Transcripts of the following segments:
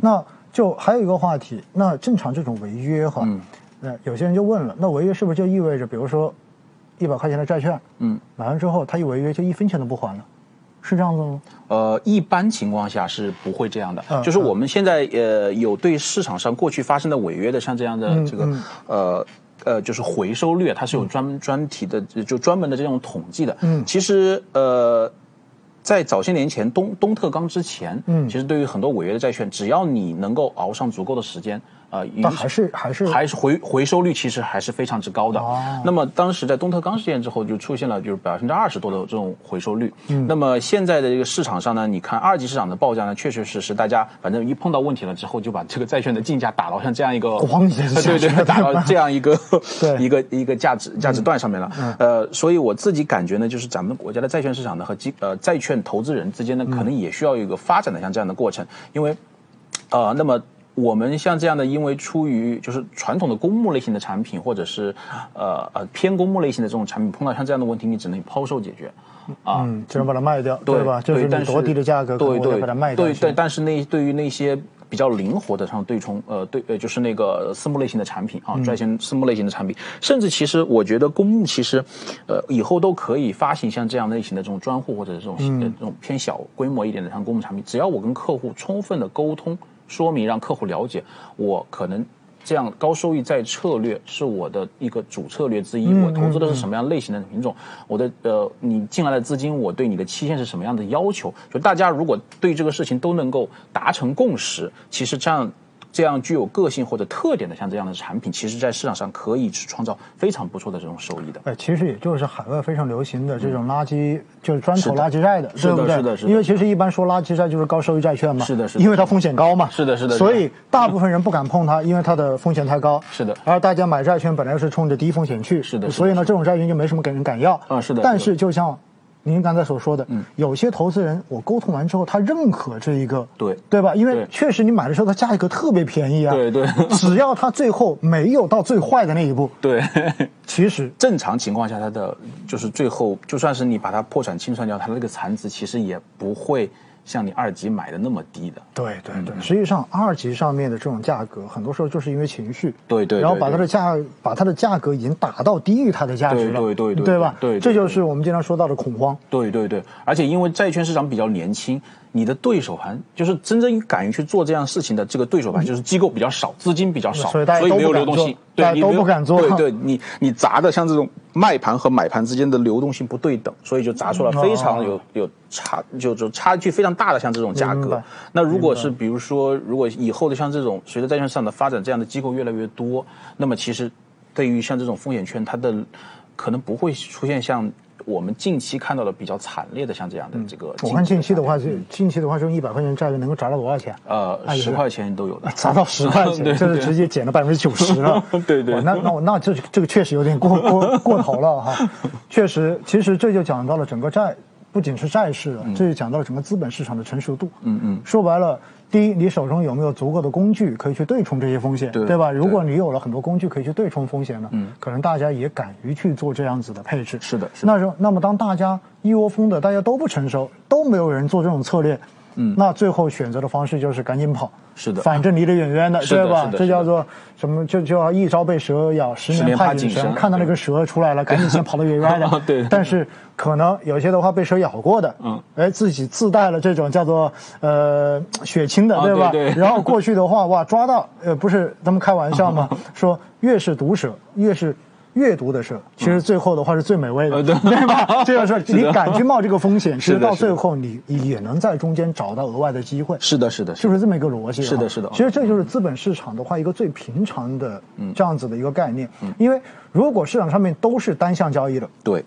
那就还有一个话题，那正常这种违约哈，那有些人就问了，那违约是不是就意味着，比如说一百块钱的债券，嗯，买完之后他一违约就一分钱都不还了，是这样子吗？呃，一般情况下是不会这样的，就是我们现在呃有对市场上过去发生的违约的像这样的这个呃。呃，就是回收率，它是有专专题的，就专门的这种统计的。嗯，其实呃，在早些年前，东东特钢之前，嗯，其实对于很多违约的债券，只要你能够熬上足够的时间。呃，但还是还是还是回回收率其实还是非常之高的。那么当时在东特钢事件之后，就出现了就是百分之二十多的这种回收率。嗯。那么现在的这个市场上呢，你看二级市场的报价呢，确确实实大家反正一碰到问题了之后，就把这个债券的竞价打到像这样一个 对对，打到这样一个 一个一个价值价值段上面了。呃，所以我自己感觉呢，就是咱们国家的债券市场呢和基呃债券投资人之间呢，可能也需要一个发展的像这样的过程，因为呃，那么。我们像这样的，因为出于就是传统的公募类型的产品，或者是呃呃偏公募类型的这种产品，碰到像这样的问题，你只能抛售解决，啊，只能把它卖掉，对吧？就是多低的价格，对对，把它卖掉。对对，但是那对于那些比较灵活的，像对冲，呃对呃，就是那个私募类型的产品啊，债券私募类型的产品，甚至其实我觉得公募其实，呃，以后都可以发行像这样类型的这种专户或者这种这种偏小规模一点的像公募产品，只要我跟客户充分的沟通。说明让客户了解，我可能这样高收益债策略是我的一个主策略之一。我投资的是什么样类型的品种？我的呃，你进来的资金，我对你的期限是什么样的要求？就大家如果对这个事情都能够达成共识，其实这样。这样具有个性或者特点的像这样的产品，其实在市场上可以去创造非常不错的这种收益的。哎，其实也就是海外非常流行的这种垃圾，就是专投垃圾债的，对不对？是的，是的。因为其实一般说垃圾债就是高收益债券嘛，是的，是的。因为它风险高嘛，是的，是的。所以大部分人不敢碰它，因为它的风险太高。是的。而大家买债券本来是冲着低风险去，是的。所以呢，这种债券就没什么给人敢要。啊，是的。但是就像。您刚才所说的，嗯，有些投资人，我沟通完之后，他认可这一个，对对吧？因为确实你买的时候，它价格特别便宜啊，对对。只要它最后没有到最坏的那一步，对，其实正常情况下，它的就是最后，就算是你把它破产清算掉，它的那个残值其实也不会。像你二级买的那么低的，对对对，实际上二级上面的这种价格，很多时候就是因为情绪，对对，然后把它的价，把它的价格已经打到低于它的价值了，对对对，对吧？对，这就是我们经常说到的恐慌。对对对，而且因为债券市场比较年轻。你的对手盘就是真正敢于去做这样事情的这个对手盘，就是机构比较少，资金比较少，所以没有流动性，对，你都不敢做。对，对你你砸的像这种卖盘和买盘之间的流动性不对等，所以就砸出了非常有有差，就就差距非常大的像这种价格。那如果是比如说，如果以后的像这种随着债券市场的发展，这样的机构越来越多，那么其实对于像这种风险圈，它的可能不会出现像。我们近期看到的比较惨烈的，像这样的这个，我看近期的话，是近期的话，用一百块钱债券能够砸到多少钱？呃，十块钱都有的，砸到十块钱，这是直接减了百分之九十了。对 对，那那我那这这个确实有点过过过头了哈。确实，其实这就讲到了整个债，不仅是债市了，这就讲到了整个资本市场的成熟度。嗯嗯，说白了。第一，你手中有没有足够的工具可以去对冲这些风险，对吧？如果你有了很多工具可以去对冲风险呢，嗯，可能大家也敢于去做这样子的配置。是的，那时候，那么当大家一窝蜂的，大家都不成熟，都没有人做这种策略。嗯，那最后选择的方式就是赶紧跑，是的，反正离得远远的，对吧？这叫做什么？就就要一朝被蛇咬，十年怕井绳。看到那个蛇出来了，赶紧先跑得远远的。对。但是可能有些的话被蛇咬过的，嗯，哎，自己自带了这种叫做呃血清的，对吧？对。然后过去的话，哇，抓到，呃，不是他们开玩笑嘛？说越是毒蛇，越是。阅读的事，其实最后的话是最美味的，对吧？这个是你敢去冒这个风险，其实到最后你也能在中间找到额外的机会。是的，是的，是不是这么一个逻辑。是的，是的。其实这就是资本市场的话一个最平常的这样子的一个概念。因为如果市场上面都是单向交易的，对，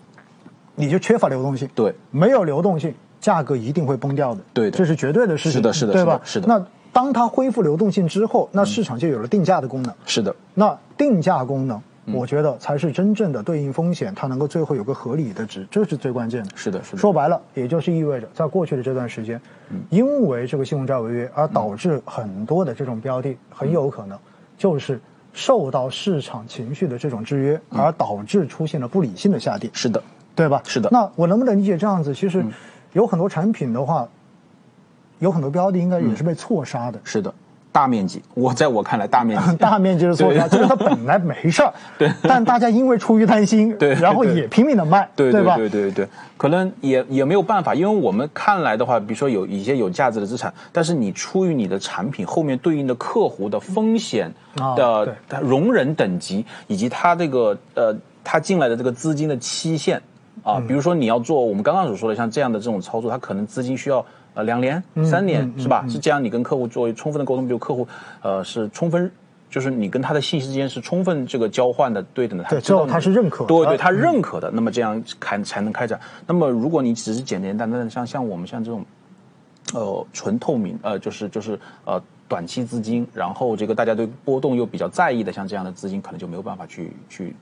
你就缺乏流动性。对，没有流动性，价格一定会崩掉的。对，这是绝对的事情。是的，是的，对吧？是的。那当它恢复流动性之后，那市场就有了定价的功能。是的。那定价功能。我觉得才是真正的对应风险，它能够最后有个合理的值，这是最关键的。是的，是的。说白了，也就是意味着，在过去的这段时间，因为这个信用债违约而导致很多的这种标的，很有可能就是受到市场情绪的这种制约，而导致出现了不理性的下跌。是的，对吧？是的。那我能不能理解这样子？其实有很多产品的话，有很多标的应该也是被错杀的。是的。大面积，我在我看来大面积。大面积的做它，就是它本来没事儿，对，但大家因为出于担心，对，然后也拼命的卖，对对吧？对对对，可能也也没有办法，因为我们看来的话，比如说有一些有价值的资产，但是你出于你的产品后面对应的客户的风险的容忍等级，以及他这个呃他进来的这个资金的期限啊，比如说你要做我们刚刚所说的像这样的这种操作，它可能资金需要。呃，两年、三年是吧？是这样，你跟客户做充分的沟通，比如客户，呃，是充分，就是你跟他的信息之间是充分这个交换的，对等的，他知道他是认可，对对，他认可的，那么这样开才能开展。那么如果你只是简简单单的像像我们像这种，呃，纯透明，呃，就是就是呃短期资金，然后这个大家对波动又比较在意的，像这样的资金，可能就没有办法去去。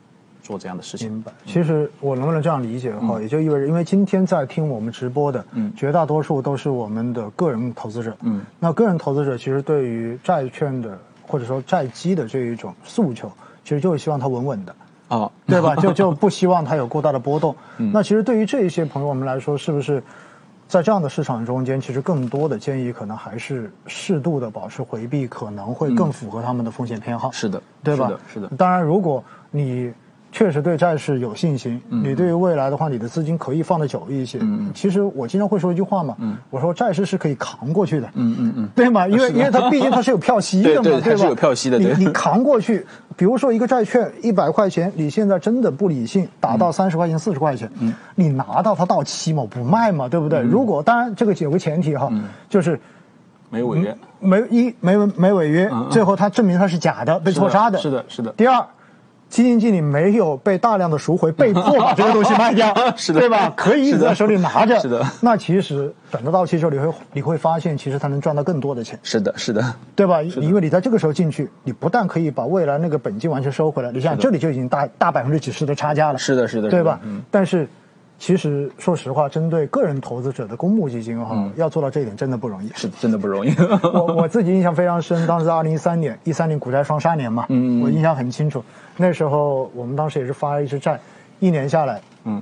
做这样的事情，明白。其实我能不能这样理解的话，也就意味着，因为今天在听我们直播的，嗯，绝大多数都是我们的个人投资者，嗯，那个人投资者其实对于债券的或者说债基的这一种诉求，其实就是希望它稳稳的，啊，对吧？就就不希望它有过大的波动。那其实对于这一些朋友们来说，是不是在这样的市场中间，其实更多的建议可能还是适度的保持回避，可能会更符合他们的风险偏好。是的，对吧？是的，是的。当然，如果你确实对债市有信心，你对于未来的话，你的资金可以放得久一些。其实我经常会说一句话嘛，我说债市是可以扛过去的，嗯嗯嗯，对吗？因为因为它毕竟它是有票息 的嘛，对吧？它是有票息的，你你扛过去，比如说一个债券一百块钱，你现在真的不理性打到三十块钱、四十块钱，你拿到它到期嘛，不卖嘛，对不对？如果当然这个有个前提哈，就是没违约，没一没没违约，最后它证明它是假的，被错杀的，是的，是的。第二。基金经理没有被大量的赎回，被迫把这个东西卖掉，是的，对吧？可以一直在手里拿着，是的。那其实等到到期之后，你会你会发现，其实他能赚到更多的钱。是的，是的，对吧？因为你在这个时候进去，你不但可以把未来那个本金完全收回来，你想这里就已经大大百分之几十的差价了。是的，是的，对吧？嗯。但是。其实，说实话，针对个人投资者的公募基金哈，要做到这一点真的不容易，是真的不容易。我我自己印象非常深，当时二零一三年，一三年股债双杀年嘛，嗯我印象很清楚。那时候我们当时也是发了一支债，一年下来，嗯，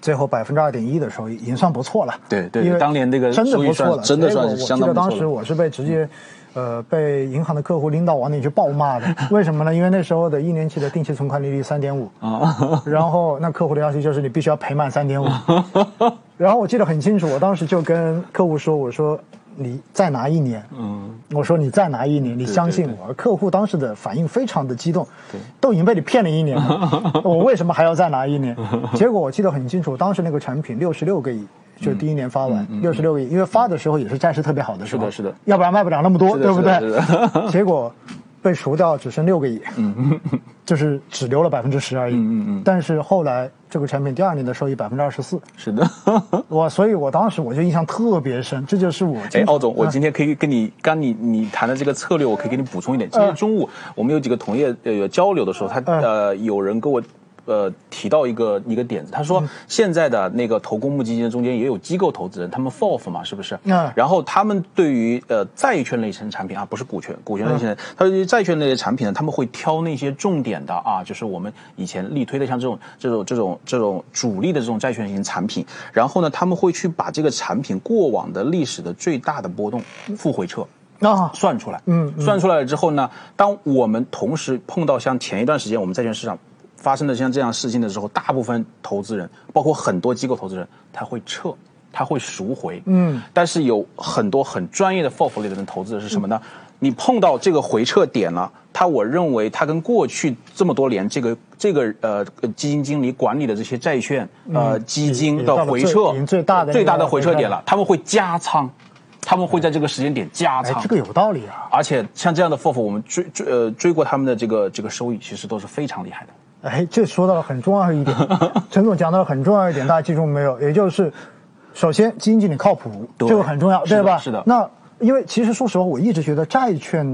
最后百分之二点一的收益，已经算不错了。对对，因为当年那个真的不错了，真的算是相当不错。我记得当时我是被直接。呃，被银行的客户拎到网里去暴骂的，为什么呢？因为那时候的一年期的定期存款利率三点五，然后那客户的要求就是你必须要赔满三点五，然后我记得很清楚，我当时就跟客户说，我说你再拿一年，嗯，我说你再拿一年，你相信我。客户当时的反应非常的激动，都已经被你骗了一年了，我为什么还要再拿一年？结果我记得很清楚，当时那个产品六十六个亿。就第一年发完六十六个亿，因为发的时候也是债市特别好的时候，是的，是的，要不然卖不了那么多，对不对？结果被赎掉只剩六个亿，嗯，就是只留了百分之十而已，嗯嗯但是后来这个产品第二年的收益百分之二十四，是的，我所以，我当时我就印象特别深，这就是我。哎，奥总，我今天可以跟你刚你你谈的这个策略，我可以给你补充一点。今天中午我们有几个同业呃交流的时候，他呃有人跟我。呃，提到一个一个点子，他说现在的那个投公募基金中间也有机构投资人，他们 FOF 嘛，是不是？嗯。然后他们对于呃债券类型产品啊，不是股权，股权类型的，他对于债券类的产品呢，他们会挑那些重点的啊，就是我们以前力推的像这种这种这种这种主力的这种债券型产品。然后呢，他们会去把这个产品过往的历史的最大的波动负回撤啊算出来。嗯。算出来了之后呢，当我们同时碰到像前一段时间我们债券市场。发生的像这样事情的时候，大部分投资人，包括很多机构投资人，他会撤，他会赎回。嗯，但是有很多很专业的 FOF 类的人投资的是什么呢？你碰到这个回撤点了，他我认为他跟过去这么多年这个这个呃基金经理管理的这些债券呃基金的回撤最大的最大的回撤点了，他们会加仓，他们会在这个时间点加仓。这个有道理啊！而且像这样的 FOF，我们追追呃追过他们的这个这个收益，其实都是非常厉害的。哎，这说到了很重要一点，陈总讲到了很重要一点，大家记住没有？也就是，首先基金经理靠谱，这个很重要，对吧？是的。那因为其实说实话，我一直觉得债券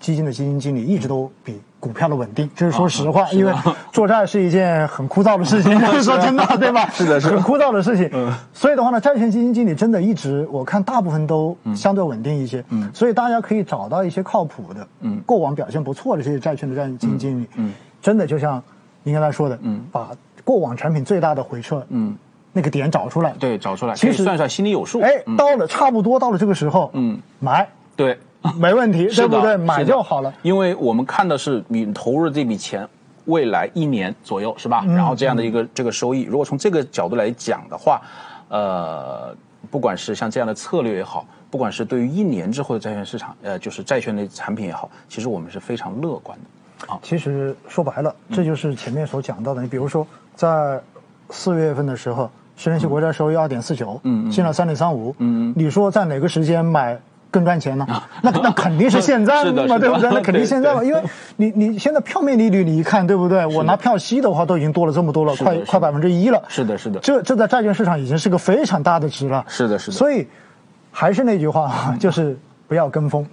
基金的基金经理一直都比股票的稳定，这是说实话。因为 做债是一件很枯燥的事情，说真的，对吧？是的，是很枯燥的事情。嗯。所以的话呢，债券基金经理真的一直，我看大部分都相对稳定一些。嗯。所以大家可以找到一些靠谱的，嗯，过往表现不错的这些债券的债基金经理，嗯，真的就像。您刚才说的，嗯，把过往产品最大的回撤，嗯，那个点找出来，对，找出来，其实算算心里有数。哎，到了差不多到了这个时候，嗯，买，对，没问题，对不对？买就好了。因为我们看的是你投入的这笔钱，未来一年左右是吧？然后这样的一个这个收益，如果从这个角度来讲的话，呃，不管是像这样的策略也好，不管是对于一年之后的债券市场，呃，就是债券类产品也好，其实我们是非常乐观的。啊，其实说白了，这就是前面所讲到的。你比如说，在四月份的时候，十年期国债收益二点四九，嗯，现在三点三五，嗯，你说在哪个时间买更赚钱呢？那那肯定是现在嘛，对不对？那肯定现在嘛，因为你你现在票面利率你一看，对不对？我拿票息的话都已经多了这么多了，快快百分之一了。是的，是的，这这在债券市场已经是个非常大的值了。是的，是的。所以还是那句话，就是。不要跟风，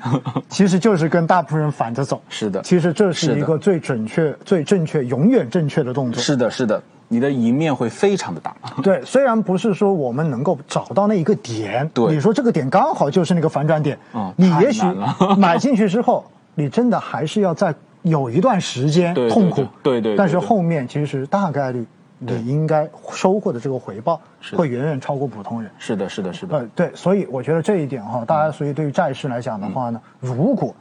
其实就是跟大部分人反着走。是的，其实这是一个最准确、最正确、永远正确的动作。是的，是的，你的赢面会非常的大。对，虽然不是说我们能够找到那一个点，对，你说这个点刚好就是那个反转点，嗯，你也许 买进去之后，你真的还是要在有一段时间痛苦，对对，但是后面其实大概率。你应该收获的这个回报会远远超过普通人。是的，是的，是的。呃，对，所以我觉得这一点哈，大家所以对于债市来讲的话呢，如果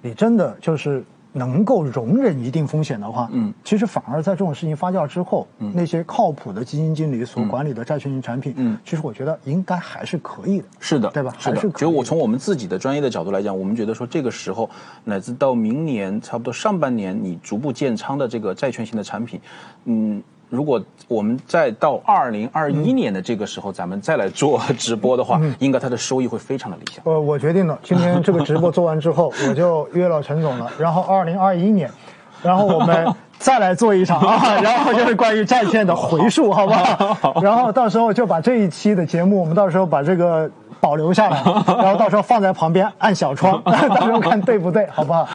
你真的就是能够容忍一定风险的话，嗯，其实反而在这种事情发酵之后，嗯，那些靠谱的基金经理所管理的债券型产品，嗯，其实我觉得应该还是可以的。是的，对吧？是的。其实我从我们自己的专业的角度来讲，我们觉得说这个时候乃至到明年差不多上半年，你逐步建仓的这个债券型的产品，嗯。如果我们再到二零二一年的这个时候，咱们再来做直播的话，应该它的收益会非常的理想。呃，我决定了，今天这个直播做完之后，我就约了陈总了。然后二零二一年，然后我们再来做一场 啊，然后就是关于债券的回溯，好不好？然后到时候就把这一期的节目，我们到时候把这个保留下来，然后到时候放在旁边按小窗，到时候看对不对，好不好？